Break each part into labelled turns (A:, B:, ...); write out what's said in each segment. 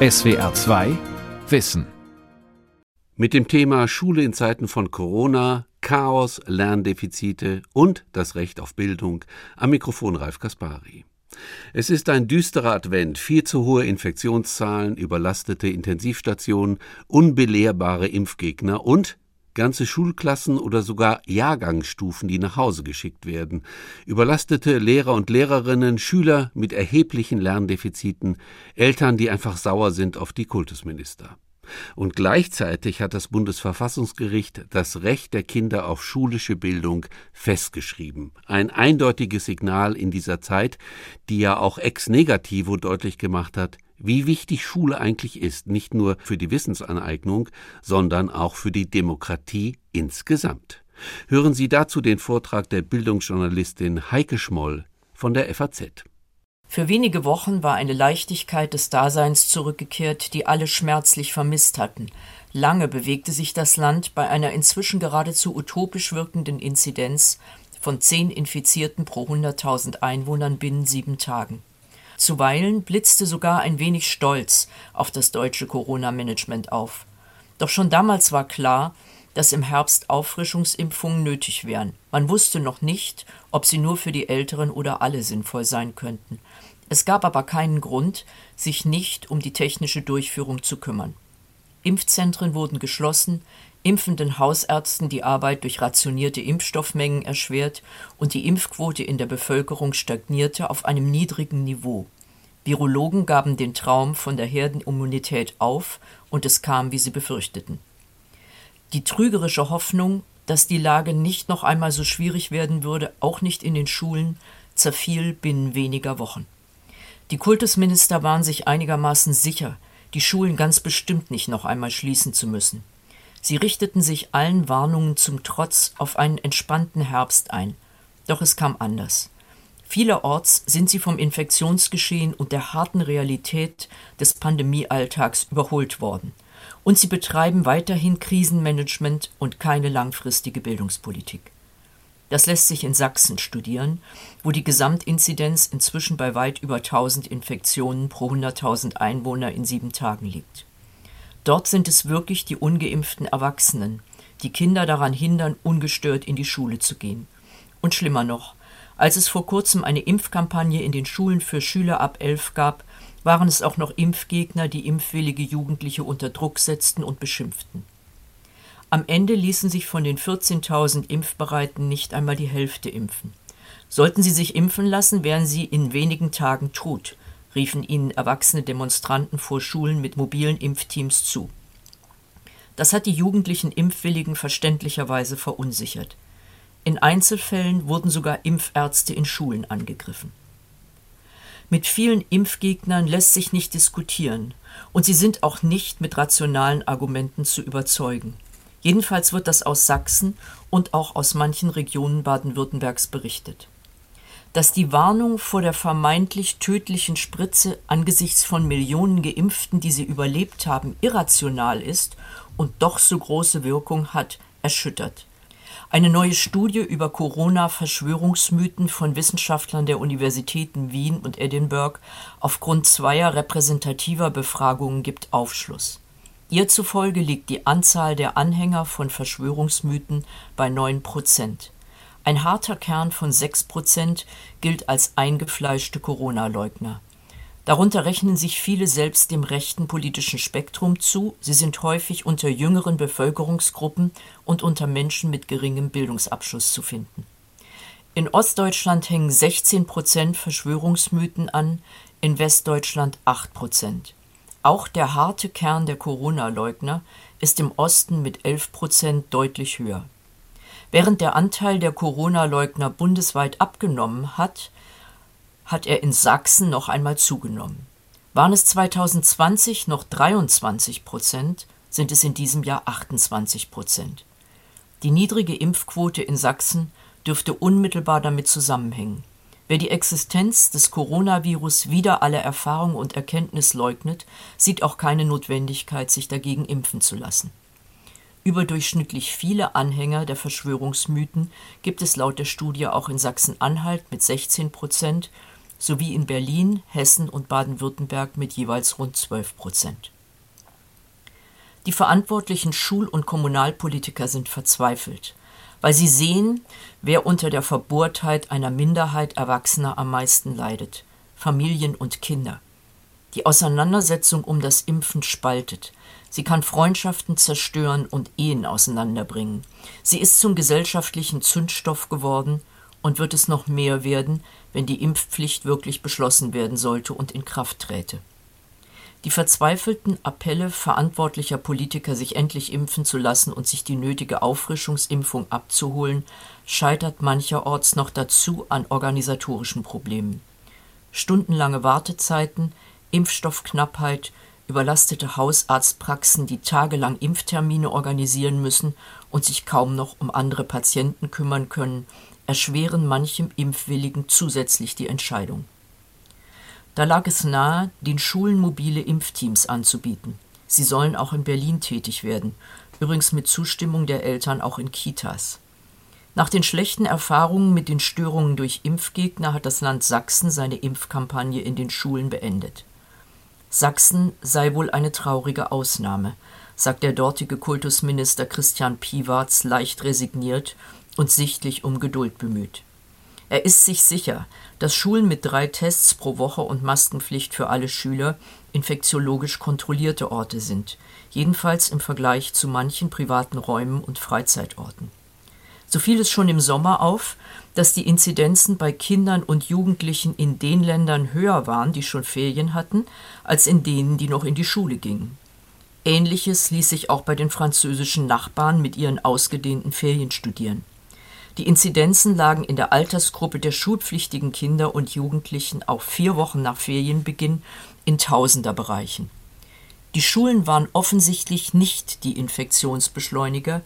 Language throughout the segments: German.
A: SWR 2 Wissen.
B: Mit dem Thema Schule in Zeiten von Corona, Chaos, Lerndefizite und das Recht auf Bildung am Mikrofon Ralf Kaspari. Es ist ein düsterer Advent, viel zu hohe Infektionszahlen, überlastete Intensivstationen, unbelehrbare Impfgegner und ganze Schulklassen oder sogar Jahrgangsstufen, die nach Hause geschickt werden, überlastete Lehrer und Lehrerinnen, Schüler mit erheblichen Lerndefiziten, Eltern, die einfach sauer sind auf die Kultusminister. Und gleichzeitig hat das Bundesverfassungsgericht das Recht der Kinder auf schulische Bildung festgeschrieben. Ein eindeutiges Signal in dieser Zeit, die ja auch ex negativo deutlich gemacht hat, wie wichtig Schule eigentlich ist, nicht nur für die Wissensaneignung, sondern auch für die Demokratie insgesamt. Hören Sie dazu den Vortrag der Bildungsjournalistin Heike Schmoll von der FAZ.
C: Für wenige Wochen war eine Leichtigkeit des Daseins zurückgekehrt, die alle schmerzlich vermisst hatten. Lange bewegte sich das Land bei einer inzwischen geradezu utopisch wirkenden Inzidenz von zehn Infizierten pro 100.000 Einwohnern binnen sieben Tagen. Zuweilen blitzte sogar ein wenig Stolz auf das deutsche Corona-Management auf. Doch schon damals war klar, dass im Herbst Auffrischungsimpfungen nötig wären. Man wusste noch nicht, ob sie nur für die Älteren oder alle sinnvoll sein könnten. Es gab aber keinen Grund, sich nicht um die technische Durchführung zu kümmern. Impfzentren wurden geschlossen, impfenden Hausärzten die Arbeit durch rationierte Impfstoffmengen erschwert und die Impfquote in der Bevölkerung stagnierte auf einem niedrigen Niveau. Virologen gaben den Traum von der Herdenimmunität auf und es kam, wie sie befürchteten. Die trügerische Hoffnung, dass die Lage nicht noch einmal so schwierig werden würde, auch nicht in den Schulen, zerfiel binnen weniger Wochen. Die Kultusminister waren sich einigermaßen sicher, die Schulen ganz bestimmt nicht noch einmal schließen zu müssen. Sie richteten sich allen Warnungen zum Trotz auf einen entspannten Herbst ein. Doch es kam anders. Vielerorts sind sie vom Infektionsgeschehen und der harten Realität des Pandemiealltags überholt worden – und sie betreiben weiterhin Krisenmanagement und keine langfristige Bildungspolitik. Das lässt sich in Sachsen studieren, wo die Gesamtinzidenz inzwischen bei weit über 1000 Infektionen pro 100.000 Einwohner in sieben Tagen liegt. Dort sind es wirklich die ungeimpften Erwachsenen, die Kinder daran hindern, ungestört in die Schule zu gehen. Und schlimmer noch, als es vor kurzem eine Impfkampagne in den Schulen für Schüler ab elf gab, waren es auch noch Impfgegner, die impfwillige Jugendliche unter Druck setzten und beschimpften. Am Ende ließen sich von den 14.000 Impfbereiten nicht einmal die Hälfte impfen. Sollten sie sich impfen lassen, wären sie in wenigen Tagen tot, riefen ihnen erwachsene Demonstranten vor Schulen mit mobilen Impfteams zu. Das hat die jugendlichen Impfwilligen verständlicherweise verunsichert. In Einzelfällen wurden sogar Impfärzte in Schulen angegriffen. Mit vielen Impfgegnern lässt sich nicht diskutieren, und sie sind auch nicht mit rationalen Argumenten zu überzeugen. Jedenfalls wird das aus Sachsen und auch aus manchen Regionen Baden-Württembergs berichtet. Dass die Warnung vor der vermeintlich tödlichen Spritze angesichts von Millionen Geimpften, die sie überlebt haben, irrational ist und doch so große Wirkung hat, erschüttert. Eine neue Studie über Corona-Verschwörungsmythen von Wissenschaftlern der Universitäten Wien und Edinburgh aufgrund zweier repräsentativer Befragungen gibt Aufschluss. Ihr zufolge liegt die Anzahl der Anhänger von Verschwörungsmythen bei 9 Prozent. Ein harter Kern von 6 Prozent gilt als eingefleischte Corona-Leugner. Darunter rechnen sich viele selbst dem rechten politischen Spektrum zu, sie sind häufig unter jüngeren Bevölkerungsgruppen und unter Menschen mit geringem Bildungsabschluss zu finden. In Ostdeutschland hängen 16 Prozent Verschwörungsmythen an, in Westdeutschland 8 Prozent. Auch der harte Kern der Corona-Leugner ist im Osten mit 11 Prozent deutlich höher. Während der Anteil der Corona-Leugner bundesweit abgenommen hat, hat er in Sachsen noch einmal zugenommen. Waren es 2020 noch 23 Prozent, sind es in diesem Jahr 28 Prozent. Die niedrige Impfquote in Sachsen dürfte unmittelbar damit zusammenhängen. Wer die Existenz des Coronavirus wieder alle Erfahrung und Erkenntnis leugnet, sieht auch keine Notwendigkeit, sich dagegen impfen zu lassen. Überdurchschnittlich viele Anhänger der Verschwörungsmythen gibt es laut der Studie auch in Sachsen-Anhalt mit 16 Prozent sowie in Berlin, Hessen und Baden-Württemberg mit jeweils rund 12 Prozent. Die verantwortlichen Schul- und Kommunalpolitiker sind verzweifelt, weil sie sehen, wer unter der Verbohrtheit einer Minderheit Erwachsener am meisten leidet Familien und Kinder. Die Auseinandersetzung um das Impfen spaltet. Sie kann Freundschaften zerstören und Ehen auseinanderbringen. Sie ist zum gesellschaftlichen Zündstoff geworden und wird es noch mehr werden, wenn die Impfpflicht wirklich beschlossen werden sollte und in Kraft träte. Die verzweifelten Appelle verantwortlicher Politiker, sich endlich impfen zu lassen und sich die nötige Auffrischungsimpfung abzuholen, scheitert mancherorts noch dazu an organisatorischen Problemen. Stundenlange Wartezeiten, Impfstoffknappheit, überlastete Hausarztpraxen, die tagelang Impftermine organisieren müssen und sich kaum noch um andere Patienten kümmern können, erschweren manchem Impfwilligen zusätzlich die Entscheidung. Da lag es nahe, den Schulen mobile Impfteams anzubieten. Sie sollen auch in Berlin tätig werden, übrigens mit Zustimmung der Eltern auch in Kitas. Nach den schlechten Erfahrungen mit den Störungen durch Impfgegner hat das Land Sachsen seine Impfkampagne in den Schulen beendet. Sachsen sei wohl eine traurige Ausnahme, sagt der dortige Kultusminister Christian Piwarz leicht resigniert und sichtlich um Geduld bemüht. Er ist sich sicher, dass Schulen mit drei Tests pro Woche und Maskenpflicht für alle Schüler infektiologisch kontrollierte Orte sind, jedenfalls im Vergleich zu manchen privaten Räumen und Freizeitorten. So fiel es schon im Sommer auf, dass die Inzidenzen bei Kindern und Jugendlichen in den Ländern höher waren, die schon Ferien hatten, als in denen, die noch in die Schule gingen. Ähnliches ließ sich auch bei den französischen Nachbarn mit ihren ausgedehnten Ferien studieren. Die Inzidenzen lagen in der Altersgruppe der schulpflichtigen Kinder und Jugendlichen auch vier Wochen nach Ferienbeginn in Tausenderbereichen. Die Schulen waren offensichtlich nicht die Infektionsbeschleuniger,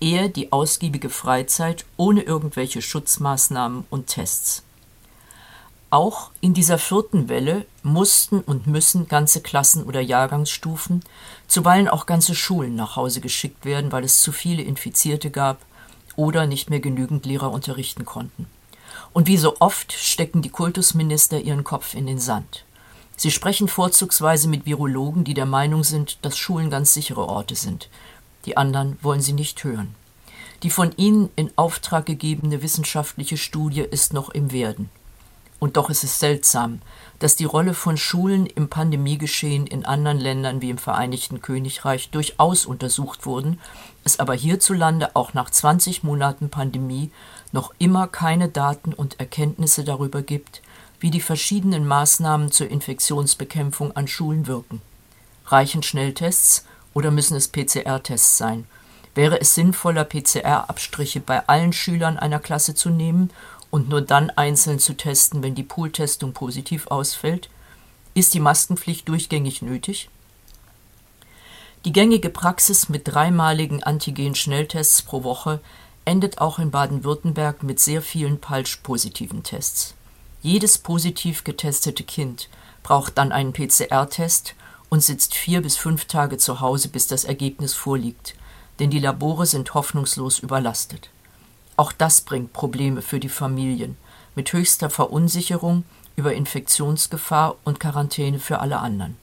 C: eher die ausgiebige Freizeit ohne irgendwelche Schutzmaßnahmen und Tests. Auch in dieser vierten Welle mussten und müssen ganze Klassen oder Jahrgangsstufen, zuweilen auch ganze Schulen nach Hause geschickt werden, weil es zu viele Infizierte gab oder nicht mehr genügend Lehrer unterrichten konnten. Und wie so oft stecken die Kultusminister ihren Kopf in den Sand. Sie sprechen vorzugsweise mit Virologen, die der Meinung sind, dass Schulen ganz sichere Orte sind, die anderen wollen sie nicht hören. Die von ihnen in Auftrag gegebene wissenschaftliche Studie ist noch im Werden. Und doch ist es seltsam, dass die Rolle von Schulen im Pandemiegeschehen in anderen Ländern wie im Vereinigten Königreich durchaus untersucht wurden, es aber hierzulande auch nach 20 Monaten Pandemie noch immer keine Daten und Erkenntnisse darüber gibt, wie die verschiedenen Maßnahmen zur Infektionsbekämpfung an Schulen wirken. Reichen Schnelltests oder müssen es PCR-Tests sein? Wäre es sinnvoller, PCR-Abstriche bei allen Schülern einer Klasse zu nehmen und nur dann einzeln zu testen, wenn die Pooltestung positiv ausfällt? Ist die Maskenpflicht durchgängig nötig? Die gängige Praxis mit dreimaligen Antigen-Schnelltests pro Woche endet auch in Baden-Württemberg mit sehr vielen falsch-positiven Tests. Jedes positiv getestete Kind braucht dann einen PCR-Test und sitzt vier bis fünf Tage zu Hause, bis das Ergebnis vorliegt, denn die Labore sind hoffnungslos überlastet. Auch das bringt Probleme für die Familien, mit höchster Verunsicherung über Infektionsgefahr und Quarantäne für alle anderen.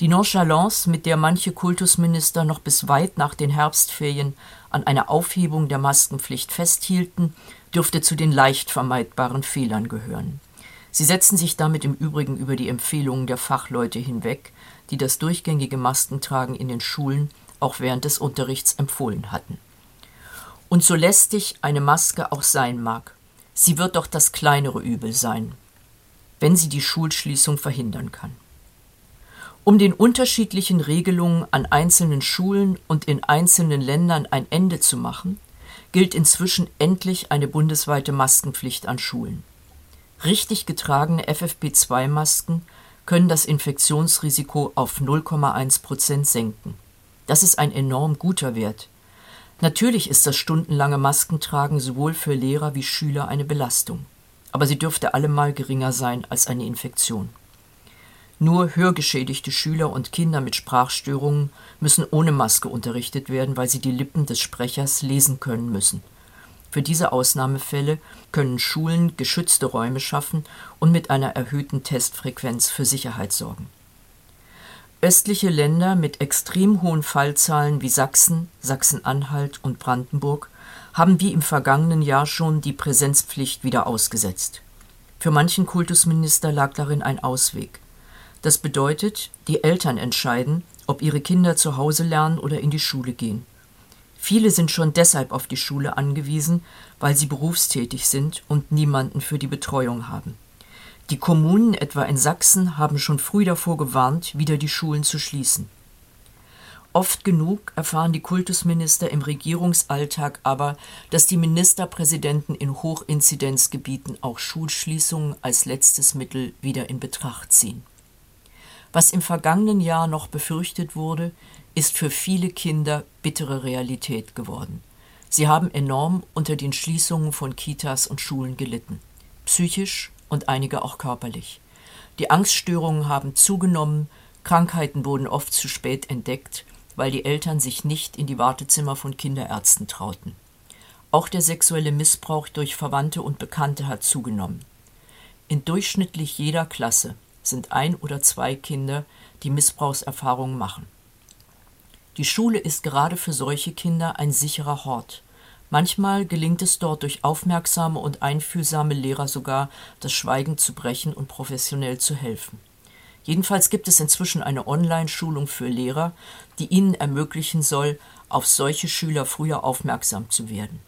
C: Die Nonchalance, mit der manche Kultusminister noch bis weit nach den Herbstferien an einer Aufhebung der Maskenpflicht festhielten, dürfte zu den leicht vermeidbaren Fehlern gehören. Sie setzen sich damit im Übrigen über die Empfehlungen der Fachleute hinweg, die das durchgängige Maskentragen in den Schulen auch während des Unterrichts empfohlen hatten. Und so lästig eine Maske auch sein mag, sie wird doch das kleinere Übel sein, wenn sie die Schulschließung verhindern kann. Um den unterschiedlichen Regelungen an einzelnen Schulen und in einzelnen Ländern ein Ende zu machen, gilt inzwischen endlich eine bundesweite Maskenpflicht an Schulen. Richtig getragene FFP2-Masken können das Infektionsrisiko auf 0,1 Prozent senken. Das ist ein enorm guter Wert. Natürlich ist das stundenlange Maskentragen sowohl für Lehrer wie Schüler eine Belastung, aber sie dürfte allemal geringer sein als eine Infektion. Nur hörgeschädigte Schüler und Kinder mit Sprachstörungen müssen ohne Maske unterrichtet werden, weil sie die Lippen des Sprechers lesen können müssen. Für diese Ausnahmefälle können Schulen geschützte Räume schaffen und mit einer erhöhten Testfrequenz für Sicherheit sorgen. Östliche Länder mit extrem hohen Fallzahlen wie Sachsen, Sachsen-Anhalt und Brandenburg haben wie im vergangenen Jahr schon die Präsenzpflicht wieder ausgesetzt. Für manchen Kultusminister lag darin ein Ausweg. Das bedeutet, die Eltern entscheiden, ob ihre Kinder zu Hause lernen oder in die Schule gehen. Viele sind schon deshalb auf die Schule angewiesen, weil sie berufstätig sind und niemanden für die Betreuung haben. Die Kommunen, etwa in Sachsen, haben schon früh davor gewarnt, wieder die Schulen zu schließen. Oft genug erfahren die Kultusminister im Regierungsalltag aber, dass die Ministerpräsidenten in Hochinzidenzgebieten auch Schulschließungen als letztes Mittel wieder in Betracht ziehen. Was im vergangenen Jahr noch befürchtet wurde, ist für viele Kinder bittere Realität geworden. Sie haben enorm unter den Schließungen von Kitas und Schulen gelitten, psychisch und einige auch körperlich. Die Angststörungen haben zugenommen, Krankheiten wurden oft zu spät entdeckt, weil die Eltern sich nicht in die Wartezimmer von Kinderärzten trauten. Auch der sexuelle Missbrauch durch Verwandte und Bekannte hat zugenommen. In durchschnittlich jeder Klasse sind ein oder zwei Kinder, die Missbrauchserfahrungen machen. Die Schule ist gerade für solche Kinder ein sicherer Hort. Manchmal gelingt es dort durch aufmerksame und einfühlsame Lehrer sogar, das Schweigen zu brechen und professionell zu helfen. Jedenfalls gibt es inzwischen eine Online-Schulung für Lehrer, die ihnen ermöglichen soll, auf solche Schüler früher aufmerksam zu werden.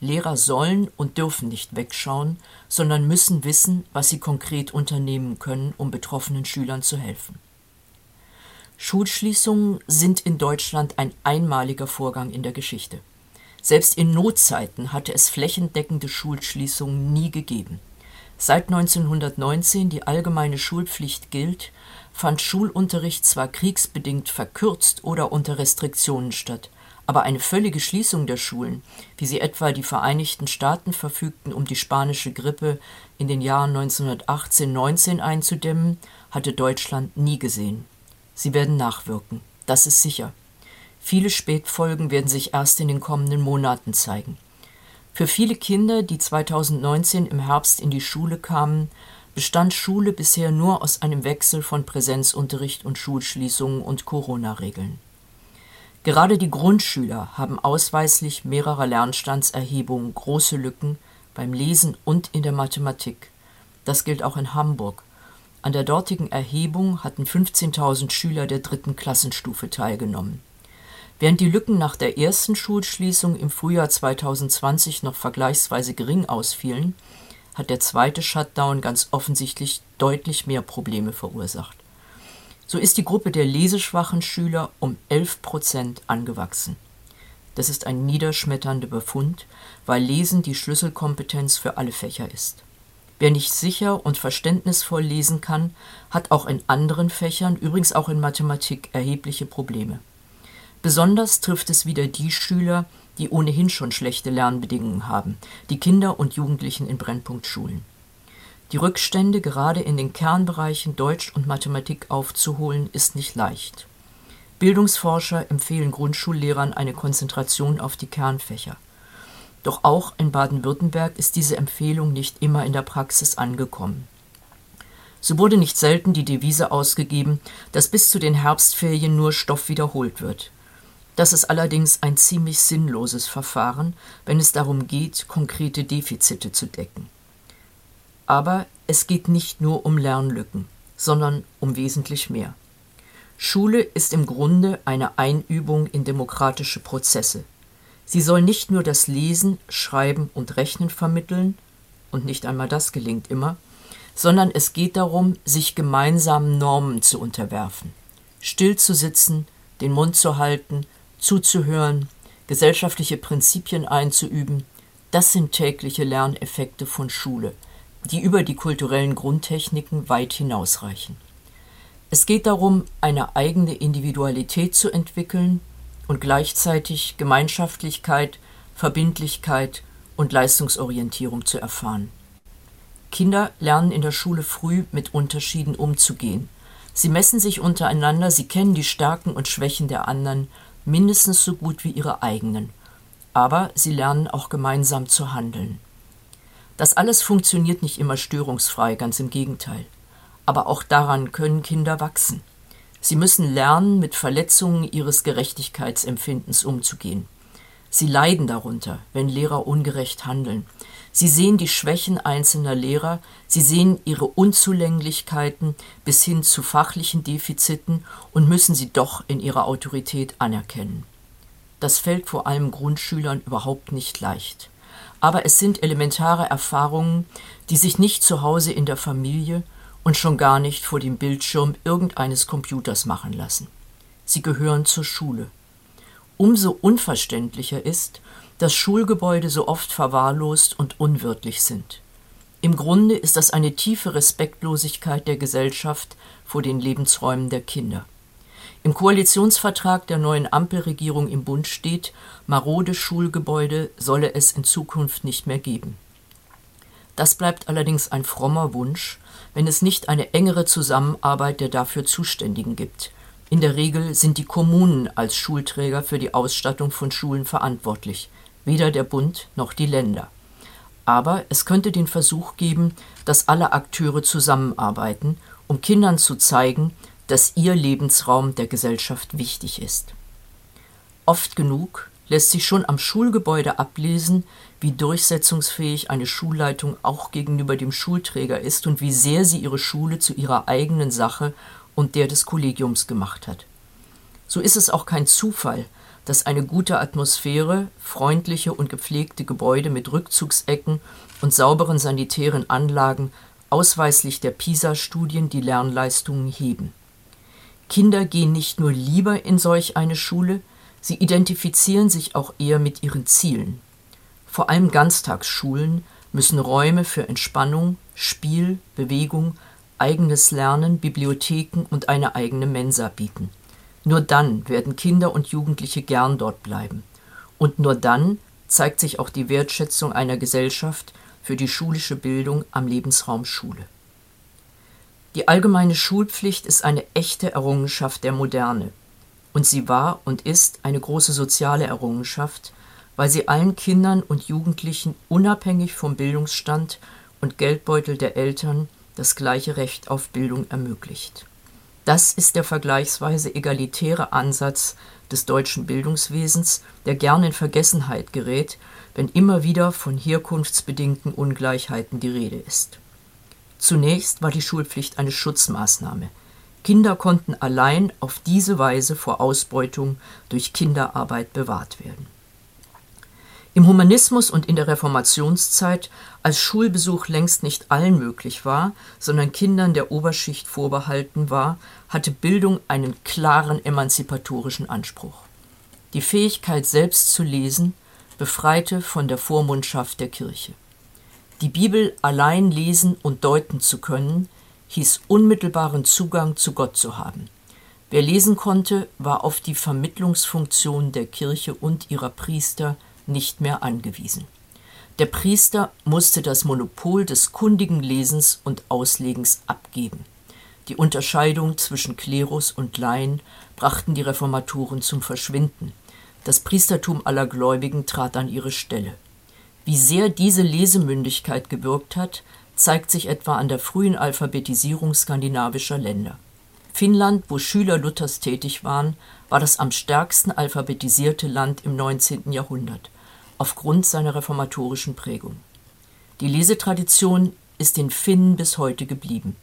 C: Lehrer sollen und dürfen nicht wegschauen, sondern müssen wissen, was sie konkret unternehmen können, um betroffenen Schülern zu helfen. Schulschließungen sind in Deutschland ein einmaliger Vorgang in der Geschichte. Selbst in Notzeiten hatte es flächendeckende Schulschließungen nie gegeben. Seit 1919 die allgemeine Schulpflicht gilt, fand Schulunterricht zwar kriegsbedingt verkürzt oder unter Restriktionen statt, aber eine völlige Schließung der Schulen, wie sie etwa die Vereinigten Staaten verfügten, um die spanische Grippe in den Jahren 1918-19 einzudämmen, hatte Deutschland nie gesehen. Sie werden nachwirken, das ist sicher. Viele Spätfolgen werden sich erst in den kommenden Monaten zeigen. Für viele Kinder, die 2019 im Herbst in die Schule kamen, bestand Schule bisher nur aus einem Wechsel von Präsenzunterricht und Schulschließungen und Corona-Regeln. Gerade die Grundschüler haben ausweislich mehrerer Lernstandserhebungen große Lücken beim Lesen und in der Mathematik. Das gilt auch in Hamburg. An der dortigen Erhebung hatten 15.000 Schüler der dritten Klassenstufe teilgenommen. Während die Lücken nach der ersten Schulschließung im Frühjahr 2020 noch vergleichsweise gering ausfielen, hat der zweite Shutdown ganz offensichtlich deutlich mehr Probleme verursacht. So ist die Gruppe der leseschwachen Schüler um 11 Prozent angewachsen. Das ist ein niederschmetternder Befund, weil Lesen die Schlüsselkompetenz für alle Fächer ist. Wer nicht sicher und verständnisvoll lesen kann, hat auch in anderen Fächern, übrigens auch in Mathematik, erhebliche Probleme. Besonders trifft es wieder die Schüler, die ohnehin schon schlechte Lernbedingungen haben, die Kinder und Jugendlichen in Brennpunktschulen. Die Rückstände gerade in den Kernbereichen Deutsch und Mathematik aufzuholen, ist nicht leicht. Bildungsforscher empfehlen Grundschullehrern eine Konzentration auf die Kernfächer. Doch auch in Baden-Württemberg ist diese Empfehlung nicht immer in der Praxis angekommen. So wurde nicht selten die Devise ausgegeben, dass bis zu den Herbstferien nur Stoff wiederholt wird. Das ist allerdings ein ziemlich sinnloses Verfahren, wenn es darum geht, konkrete Defizite zu decken. Aber es geht nicht nur um Lernlücken, sondern um wesentlich mehr. Schule ist im Grunde eine Einübung in demokratische Prozesse. Sie soll nicht nur das Lesen, Schreiben und Rechnen vermitteln, und nicht einmal das gelingt immer, sondern es geht darum, sich gemeinsamen Normen zu unterwerfen, still zu sitzen, den Mund zu halten zuzuhören, gesellschaftliche Prinzipien einzuüben, das sind tägliche Lerneffekte von Schule, die über die kulturellen Grundtechniken weit hinausreichen. Es geht darum, eine eigene Individualität zu entwickeln und gleichzeitig Gemeinschaftlichkeit, Verbindlichkeit und Leistungsorientierung zu erfahren. Kinder lernen in der Schule früh mit Unterschieden umzugehen. Sie messen sich untereinander, sie kennen die Stärken und Schwächen der anderen mindestens so gut wie ihre eigenen. Aber sie lernen auch gemeinsam zu handeln. Das alles funktioniert nicht immer störungsfrei, ganz im Gegenteil. Aber auch daran können Kinder wachsen. Sie müssen lernen, mit Verletzungen ihres Gerechtigkeitsempfindens umzugehen. Sie leiden darunter, wenn Lehrer ungerecht handeln. Sie sehen die Schwächen einzelner Lehrer, sie sehen ihre Unzulänglichkeiten bis hin zu fachlichen Defiziten und müssen sie doch in ihrer Autorität anerkennen. Das fällt vor allem Grundschülern überhaupt nicht leicht. Aber es sind elementare Erfahrungen, die sich nicht zu Hause in der Familie und schon gar nicht vor dem Bildschirm irgendeines Computers machen lassen. Sie gehören zur Schule. Umso unverständlicher ist, dass Schulgebäude so oft verwahrlost und unwirtlich sind. Im Grunde ist das eine tiefe Respektlosigkeit der Gesellschaft vor den Lebensräumen der Kinder. Im Koalitionsvertrag der neuen Ampelregierung im Bund steht, marode Schulgebäude solle es in Zukunft nicht mehr geben. Das bleibt allerdings ein frommer Wunsch, wenn es nicht eine engere Zusammenarbeit der dafür Zuständigen gibt. In der Regel sind die Kommunen als Schulträger für die Ausstattung von Schulen verantwortlich, weder der Bund noch die Länder. Aber es könnte den Versuch geben, dass alle Akteure zusammenarbeiten, um Kindern zu zeigen, dass ihr Lebensraum der Gesellschaft wichtig ist. Oft genug lässt sich schon am Schulgebäude ablesen, wie durchsetzungsfähig eine Schulleitung auch gegenüber dem Schulträger ist und wie sehr sie ihre Schule zu ihrer eigenen Sache und der des Kollegiums gemacht hat. So ist es auch kein Zufall, dass eine gute Atmosphäre, freundliche und gepflegte Gebäude mit Rückzugsecken und sauberen sanitären Anlagen ausweislich der PISA-Studien die Lernleistungen heben. Kinder gehen nicht nur lieber in solch eine Schule, sie identifizieren sich auch eher mit ihren Zielen. Vor allem Ganztagsschulen müssen Räume für Entspannung, Spiel, Bewegung, eigenes Lernen, Bibliotheken und eine eigene Mensa bieten. Nur dann werden Kinder und Jugendliche gern dort bleiben. Und nur dann zeigt sich auch die Wertschätzung einer Gesellschaft für die schulische Bildung am Lebensraum Schule. Die allgemeine Schulpflicht ist eine echte Errungenschaft der Moderne. Und sie war und ist eine große soziale Errungenschaft, weil sie allen Kindern und Jugendlichen unabhängig vom Bildungsstand und Geldbeutel der Eltern das gleiche Recht auf Bildung ermöglicht. Das ist der vergleichsweise egalitäre Ansatz des deutschen Bildungswesens, der gern in Vergessenheit gerät, wenn immer wieder von herkunftsbedingten Ungleichheiten die Rede ist. Zunächst war die Schulpflicht eine Schutzmaßnahme. Kinder konnten allein auf diese Weise vor Ausbeutung durch Kinderarbeit bewahrt werden. Im Humanismus und in der Reformationszeit, als Schulbesuch längst nicht allen möglich war, sondern Kindern der Oberschicht vorbehalten war, hatte Bildung einen klaren emanzipatorischen Anspruch. Die Fähigkeit, selbst zu lesen, befreite von der Vormundschaft der Kirche. Die Bibel allein lesen und deuten zu können, hieß unmittelbaren Zugang zu Gott zu haben. Wer lesen konnte, war auf die Vermittlungsfunktion der Kirche und ihrer Priester nicht mehr angewiesen. Der Priester musste das Monopol des kundigen Lesens und Auslegens abgeben. Die Unterscheidung zwischen Klerus und Laien brachten die Reformatoren zum Verschwinden. Das Priestertum aller Gläubigen trat an ihre Stelle. Wie sehr diese Lesemündigkeit gewirkt hat, zeigt sich etwa an der frühen Alphabetisierung skandinavischer Länder. Finnland, wo Schüler Luthers tätig waren, war das am stärksten alphabetisierte Land im 19. Jahrhundert, aufgrund seiner reformatorischen Prägung. Die Lesetradition ist den Finnen bis heute geblieben,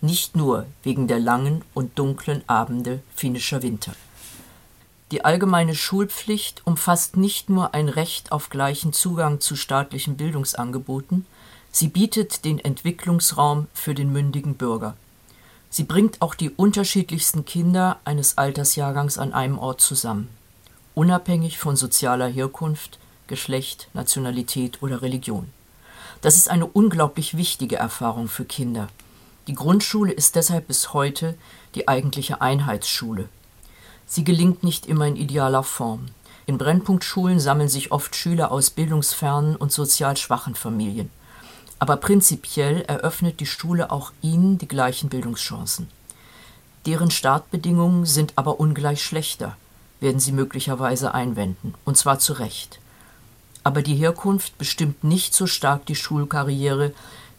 C: nicht nur wegen der langen und dunklen Abende finnischer Winter. Die allgemeine Schulpflicht umfasst nicht nur ein Recht auf gleichen Zugang zu staatlichen Bildungsangeboten, sie bietet den Entwicklungsraum für den mündigen Bürger. Sie bringt auch die unterschiedlichsten Kinder eines Altersjahrgangs an einem Ort zusammen, unabhängig von sozialer Herkunft, Geschlecht, Nationalität oder Religion. Das ist eine unglaublich wichtige Erfahrung für Kinder. Die Grundschule ist deshalb bis heute die eigentliche Einheitsschule, Sie gelingt nicht immer in idealer Form. In Brennpunktschulen sammeln sich oft Schüler aus bildungsfernen und sozial schwachen Familien. Aber prinzipiell eröffnet die Schule auch ihnen die gleichen Bildungschancen. Deren Startbedingungen sind aber ungleich schlechter, werden Sie möglicherweise einwenden, und zwar zu Recht. aber die Herkunft bestimmt nicht so stark die Schulkarriere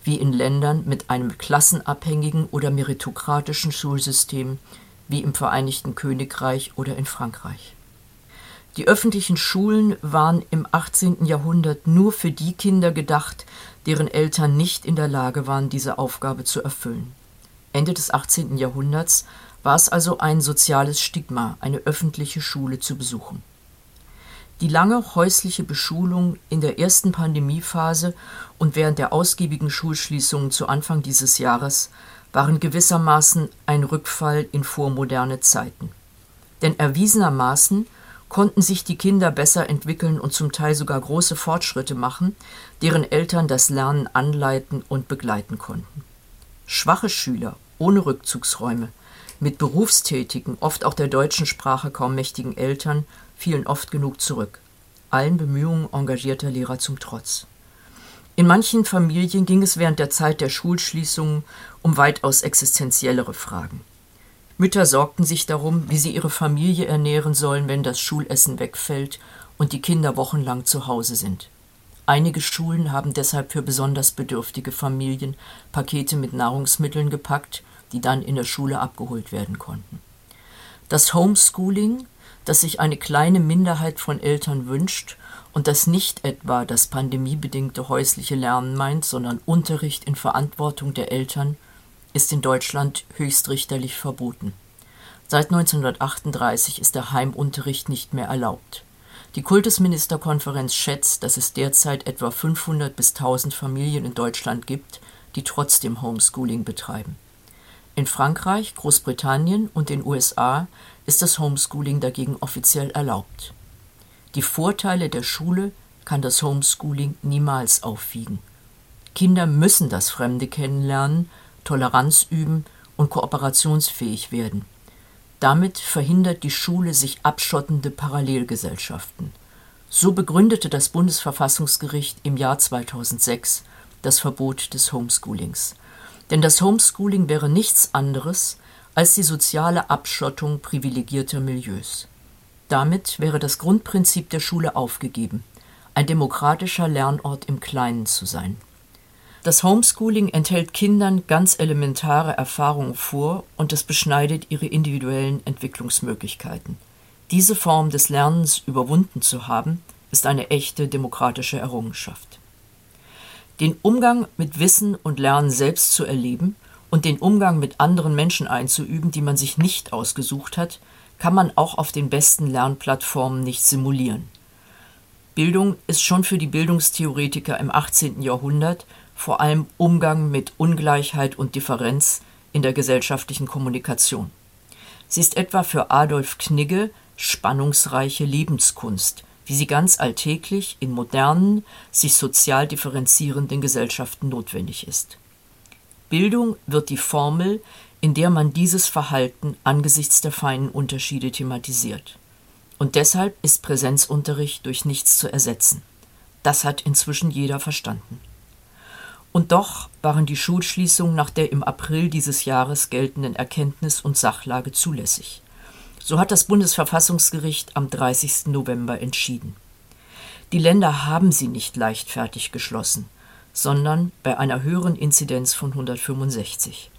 C: wie in Ländern mit einem klassenabhängigen oder meritokratischen Schulsystem wie im Vereinigten Königreich oder in Frankreich. Die öffentlichen Schulen waren im 18. Jahrhundert nur für die Kinder gedacht, deren Eltern nicht in der Lage waren, diese Aufgabe zu erfüllen. Ende des 18. Jahrhunderts war es also ein soziales Stigma, eine öffentliche Schule zu besuchen. Die lange häusliche Beschulung in der ersten Pandemiephase und während der ausgiebigen Schulschließungen zu Anfang dieses Jahres waren gewissermaßen ein Rückfall in vormoderne Zeiten. Denn erwiesenermaßen konnten sich die Kinder besser entwickeln und zum Teil sogar große Fortschritte machen, deren Eltern das Lernen anleiten und begleiten konnten. Schwache Schüler ohne Rückzugsräume, mit berufstätigen, oft auch der deutschen Sprache kaum mächtigen Eltern fielen oft genug zurück, allen Bemühungen engagierter Lehrer zum Trotz. In manchen Familien ging es während der Zeit der Schulschließungen um weitaus existenziellere Fragen. Mütter sorgten sich darum, wie sie ihre Familie ernähren sollen, wenn das Schulessen wegfällt und die Kinder wochenlang zu Hause sind. Einige Schulen haben deshalb für besonders bedürftige Familien Pakete mit Nahrungsmitteln gepackt, die dann in der Schule abgeholt werden konnten. Das Homeschooling, das sich eine kleine Minderheit von Eltern wünscht und das nicht etwa das pandemiebedingte häusliche Lernen meint, sondern Unterricht in Verantwortung der Eltern, ist in Deutschland höchstrichterlich verboten. Seit 1938 ist der Heimunterricht nicht mehr erlaubt. Die Kultusministerkonferenz schätzt, dass es derzeit etwa 500 bis 1000 Familien in Deutschland gibt, die trotzdem Homeschooling betreiben. In Frankreich, Großbritannien und den USA ist das Homeschooling dagegen offiziell erlaubt. Die Vorteile der Schule kann das Homeschooling niemals aufwiegen. Kinder müssen das Fremde kennenlernen Toleranz üben und kooperationsfähig werden. Damit verhindert die Schule sich abschottende Parallelgesellschaften. So begründete das Bundesverfassungsgericht im Jahr 2006 das Verbot des Homeschoolings. Denn das Homeschooling wäre nichts anderes als die soziale Abschottung privilegierter Milieus. Damit wäre das Grundprinzip der Schule aufgegeben, ein demokratischer Lernort im Kleinen zu sein. Das Homeschooling enthält Kindern ganz elementare Erfahrungen vor und es beschneidet ihre individuellen Entwicklungsmöglichkeiten. Diese Form des Lernens überwunden zu haben, ist eine echte demokratische Errungenschaft. Den Umgang mit Wissen und Lernen selbst zu erleben und den Umgang mit anderen Menschen einzuüben, die man sich nicht ausgesucht hat, kann man auch auf den besten Lernplattformen nicht simulieren. Bildung ist schon für die Bildungstheoretiker im 18. Jahrhundert vor allem Umgang mit Ungleichheit und Differenz in der gesellschaftlichen Kommunikation. Sie ist etwa für Adolf Knigge spannungsreiche Lebenskunst, wie sie ganz alltäglich in modernen, sich sozial differenzierenden Gesellschaften notwendig ist. Bildung wird die Formel, in der man dieses Verhalten angesichts der feinen Unterschiede thematisiert. Und deshalb ist Präsenzunterricht durch nichts zu ersetzen. Das hat inzwischen jeder verstanden. Und doch waren die Schulschließungen nach der im April dieses Jahres geltenden Erkenntnis und Sachlage zulässig. So hat das Bundesverfassungsgericht am 30. November entschieden. Die Länder haben sie nicht leichtfertig geschlossen, sondern bei einer höheren Inzidenz von 165.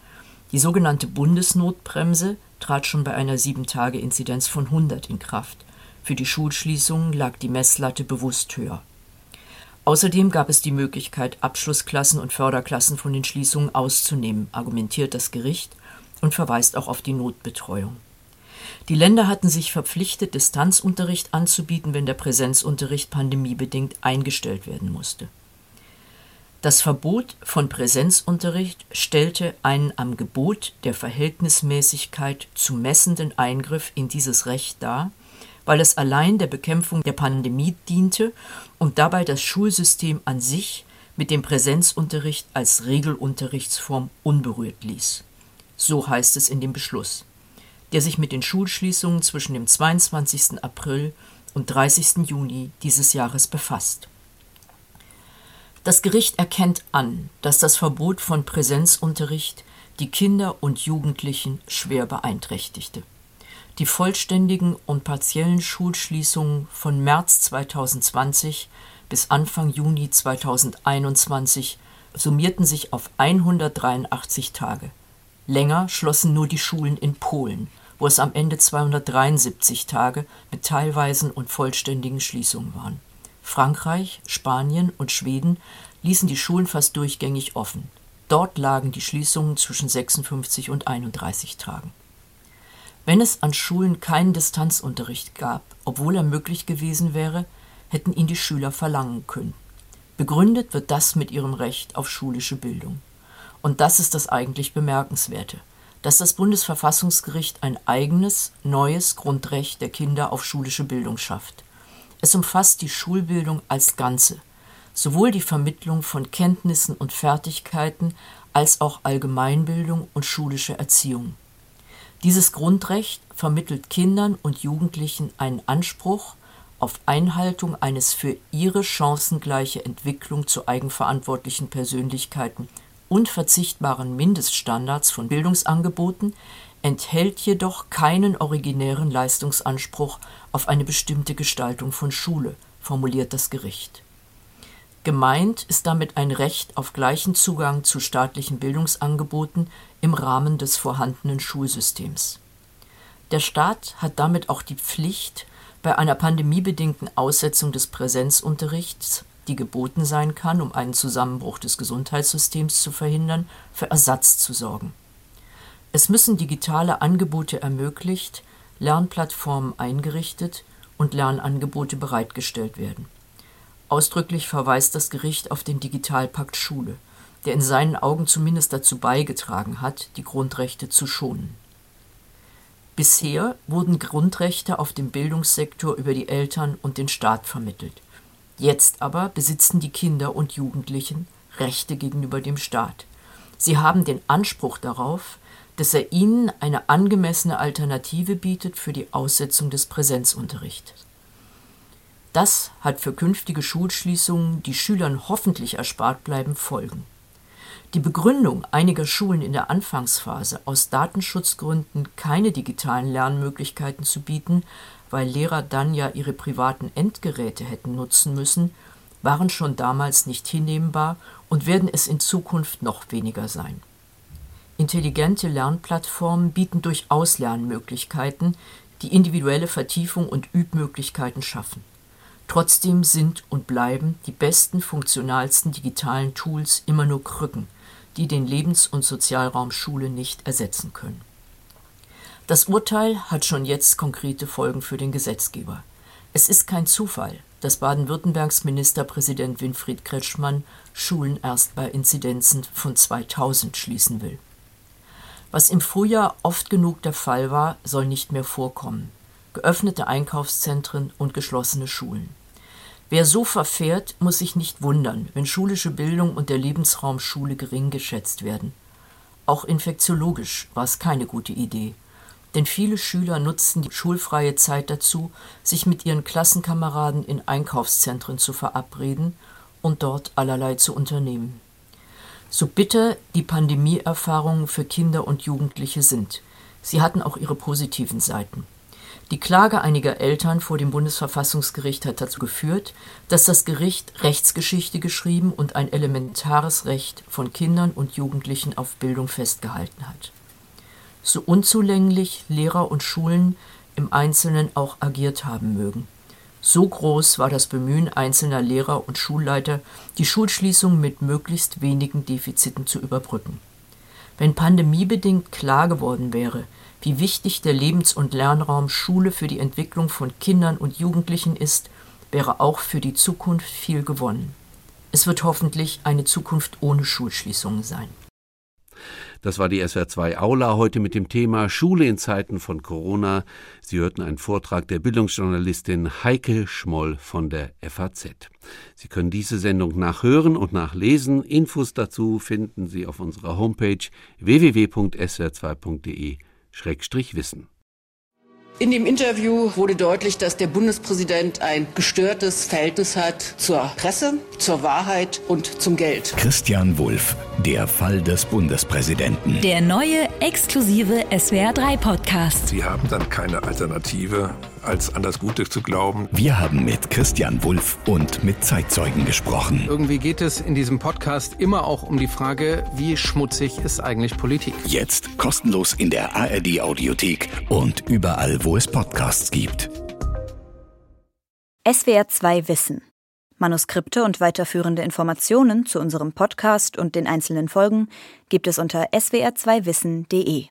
C: Die sogenannte Bundesnotbremse trat schon bei einer 7-Tage-Inzidenz von 100 in Kraft. Für die Schulschließungen lag die Messlatte bewusst höher. Außerdem gab es die Möglichkeit, Abschlussklassen und Förderklassen von den Schließungen auszunehmen, argumentiert das Gericht und verweist auch auf die Notbetreuung. Die Länder hatten sich verpflichtet, Distanzunterricht anzubieten, wenn der Präsenzunterricht pandemiebedingt eingestellt werden musste. Das Verbot von Präsenzunterricht stellte einen am Gebot der Verhältnismäßigkeit zu messenden Eingriff in dieses Recht dar weil es allein der Bekämpfung der Pandemie diente und dabei das Schulsystem an sich mit dem Präsenzunterricht als Regelunterrichtsform unberührt ließ. So heißt es in dem Beschluss, der sich mit den Schulschließungen zwischen dem 22. April und 30. Juni dieses Jahres befasst. Das Gericht erkennt an, dass das Verbot von Präsenzunterricht die Kinder und Jugendlichen schwer beeinträchtigte. Die vollständigen und partiellen Schulschließungen von März 2020 bis Anfang Juni 2021 summierten sich auf 183 Tage. Länger schlossen nur die Schulen in Polen, wo es am Ende 273 Tage mit teilweisen und vollständigen Schließungen waren. Frankreich, Spanien und Schweden ließen die Schulen fast durchgängig offen. Dort lagen die Schließungen zwischen 56 und 31 Tagen. Wenn es an Schulen keinen Distanzunterricht gab, obwohl er möglich gewesen wäre, hätten ihn die Schüler verlangen können. Begründet wird das mit ihrem Recht auf schulische Bildung. Und das ist das eigentlich Bemerkenswerte, dass das Bundesverfassungsgericht ein eigenes, neues Grundrecht der Kinder auf schulische Bildung schafft. Es umfasst die Schulbildung als Ganze, sowohl die Vermittlung von Kenntnissen und Fertigkeiten als auch Allgemeinbildung und schulische Erziehung. Dieses Grundrecht vermittelt Kindern und Jugendlichen einen Anspruch auf Einhaltung eines für ihre chancengleiche Entwicklung zu eigenverantwortlichen Persönlichkeiten unverzichtbaren Mindeststandards von Bildungsangeboten, enthält jedoch keinen originären Leistungsanspruch auf eine bestimmte Gestaltung von Schule, formuliert das Gericht. Gemeint ist damit ein Recht auf gleichen Zugang zu staatlichen Bildungsangeboten im Rahmen des vorhandenen Schulsystems. Der Staat hat damit auch die Pflicht, bei einer pandemiebedingten Aussetzung des Präsenzunterrichts, die geboten sein kann, um einen Zusammenbruch des Gesundheitssystems zu verhindern, für Ersatz zu sorgen. Es müssen digitale Angebote ermöglicht, Lernplattformen eingerichtet und Lernangebote bereitgestellt werden. Ausdrücklich verweist das Gericht auf den Digitalpakt Schule, der in seinen Augen zumindest dazu beigetragen hat, die Grundrechte zu schonen. Bisher wurden Grundrechte auf dem Bildungssektor über die Eltern und den Staat vermittelt. Jetzt aber besitzen die Kinder und Jugendlichen Rechte gegenüber dem Staat. Sie haben den Anspruch darauf, dass er ihnen eine angemessene Alternative bietet für die Aussetzung des Präsenzunterrichts. Das hat für künftige Schulschließungen, die Schülern hoffentlich erspart bleiben, Folgen. Die Begründung einiger Schulen in der Anfangsphase, aus Datenschutzgründen keine digitalen Lernmöglichkeiten zu bieten, weil Lehrer dann ja ihre privaten Endgeräte hätten nutzen müssen, waren schon damals nicht hinnehmbar und werden es in Zukunft noch weniger sein. Intelligente Lernplattformen bieten durchaus Lernmöglichkeiten, die individuelle Vertiefung und Übmöglichkeiten schaffen. Trotzdem sind und bleiben die besten, funktionalsten digitalen Tools immer nur Krücken, die den Lebens- und Sozialraum Schule nicht ersetzen können. Das Urteil hat schon jetzt konkrete Folgen für den Gesetzgeber. Es ist kein Zufall, dass Baden-Württembergs Ministerpräsident Winfried Kretschmann Schulen erst bei Inzidenzen von 2000 schließen will. Was im Frühjahr oft genug der Fall war, soll nicht mehr vorkommen geöffnete Einkaufszentren und geschlossene Schulen. Wer so verfährt, muss sich nicht wundern, wenn schulische Bildung und der Lebensraum Schule gering geschätzt werden. Auch infektiologisch war es keine gute Idee, denn viele Schüler nutzten die schulfreie Zeit dazu, sich mit ihren Klassenkameraden in Einkaufszentren zu verabreden und dort allerlei zu unternehmen. So bitter die Pandemieerfahrungen für Kinder und Jugendliche sind, sie hatten auch ihre positiven Seiten. Die Klage einiger Eltern vor dem Bundesverfassungsgericht hat dazu geführt, dass das Gericht Rechtsgeschichte geschrieben und ein elementares Recht von Kindern und Jugendlichen auf Bildung festgehalten hat. So unzulänglich Lehrer und Schulen im Einzelnen auch agiert haben mögen. So groß war das Bemühen einzelner Lehrer und Schulleiter, die Schulschließung mit möglichst wenigen Defiziten zu überbrücken. Wenn pandemiebedingt klar geworden wäre, wie wichtig der Lebens- und Lernraum Schule für die Entwicklung von Kindern und Jugendlichen ist, wäre auch für die Zukunft viel gewonnen. Es wird hoffentlich eine Zukunft ohne Schulschließungen sein.
B: Das war die SWR2 Aula heute mit dem Thema Schule in Zeiten von Corona. Sie hörten einen Vortrag der Bildungsjournalistin Heike Schmoll von der FAZ. Sie können diese Sendung nachhören und nachlesen. Infos dazu finden Sie auf unserer Homepage www.swr2.de Wissen.
D: In dem Interview wurde deutlich, dass der Bundespräsident ein gestörtes Verhältnis hat zur Presse, zur Wahrheit und zum Geld.
E: Christian Wulff, der Fall des Bundespräsidenten.
F: Der neue exklusive SWR3 Podcast.
G: Sie haben dann keine Alternative
F: als an das Gute zu glauben.
E: Wir haben mit Christian Wulff und mit Zeitzeugen gesprochen.
G: Irgendwie geht es in diesem Podcast immer auch um die Frage, wie schmutzig ist eigentlich Politik?
E: Jetzt kostenlos in der ARD Audiothek und überall, wo es Podcasts gibt.
H: SWR 2 Wissen. Manuskripte und weiterführende Informationen zu unserem Podcast und den einzelnen Folgen gibt es unter swr2wissen.de.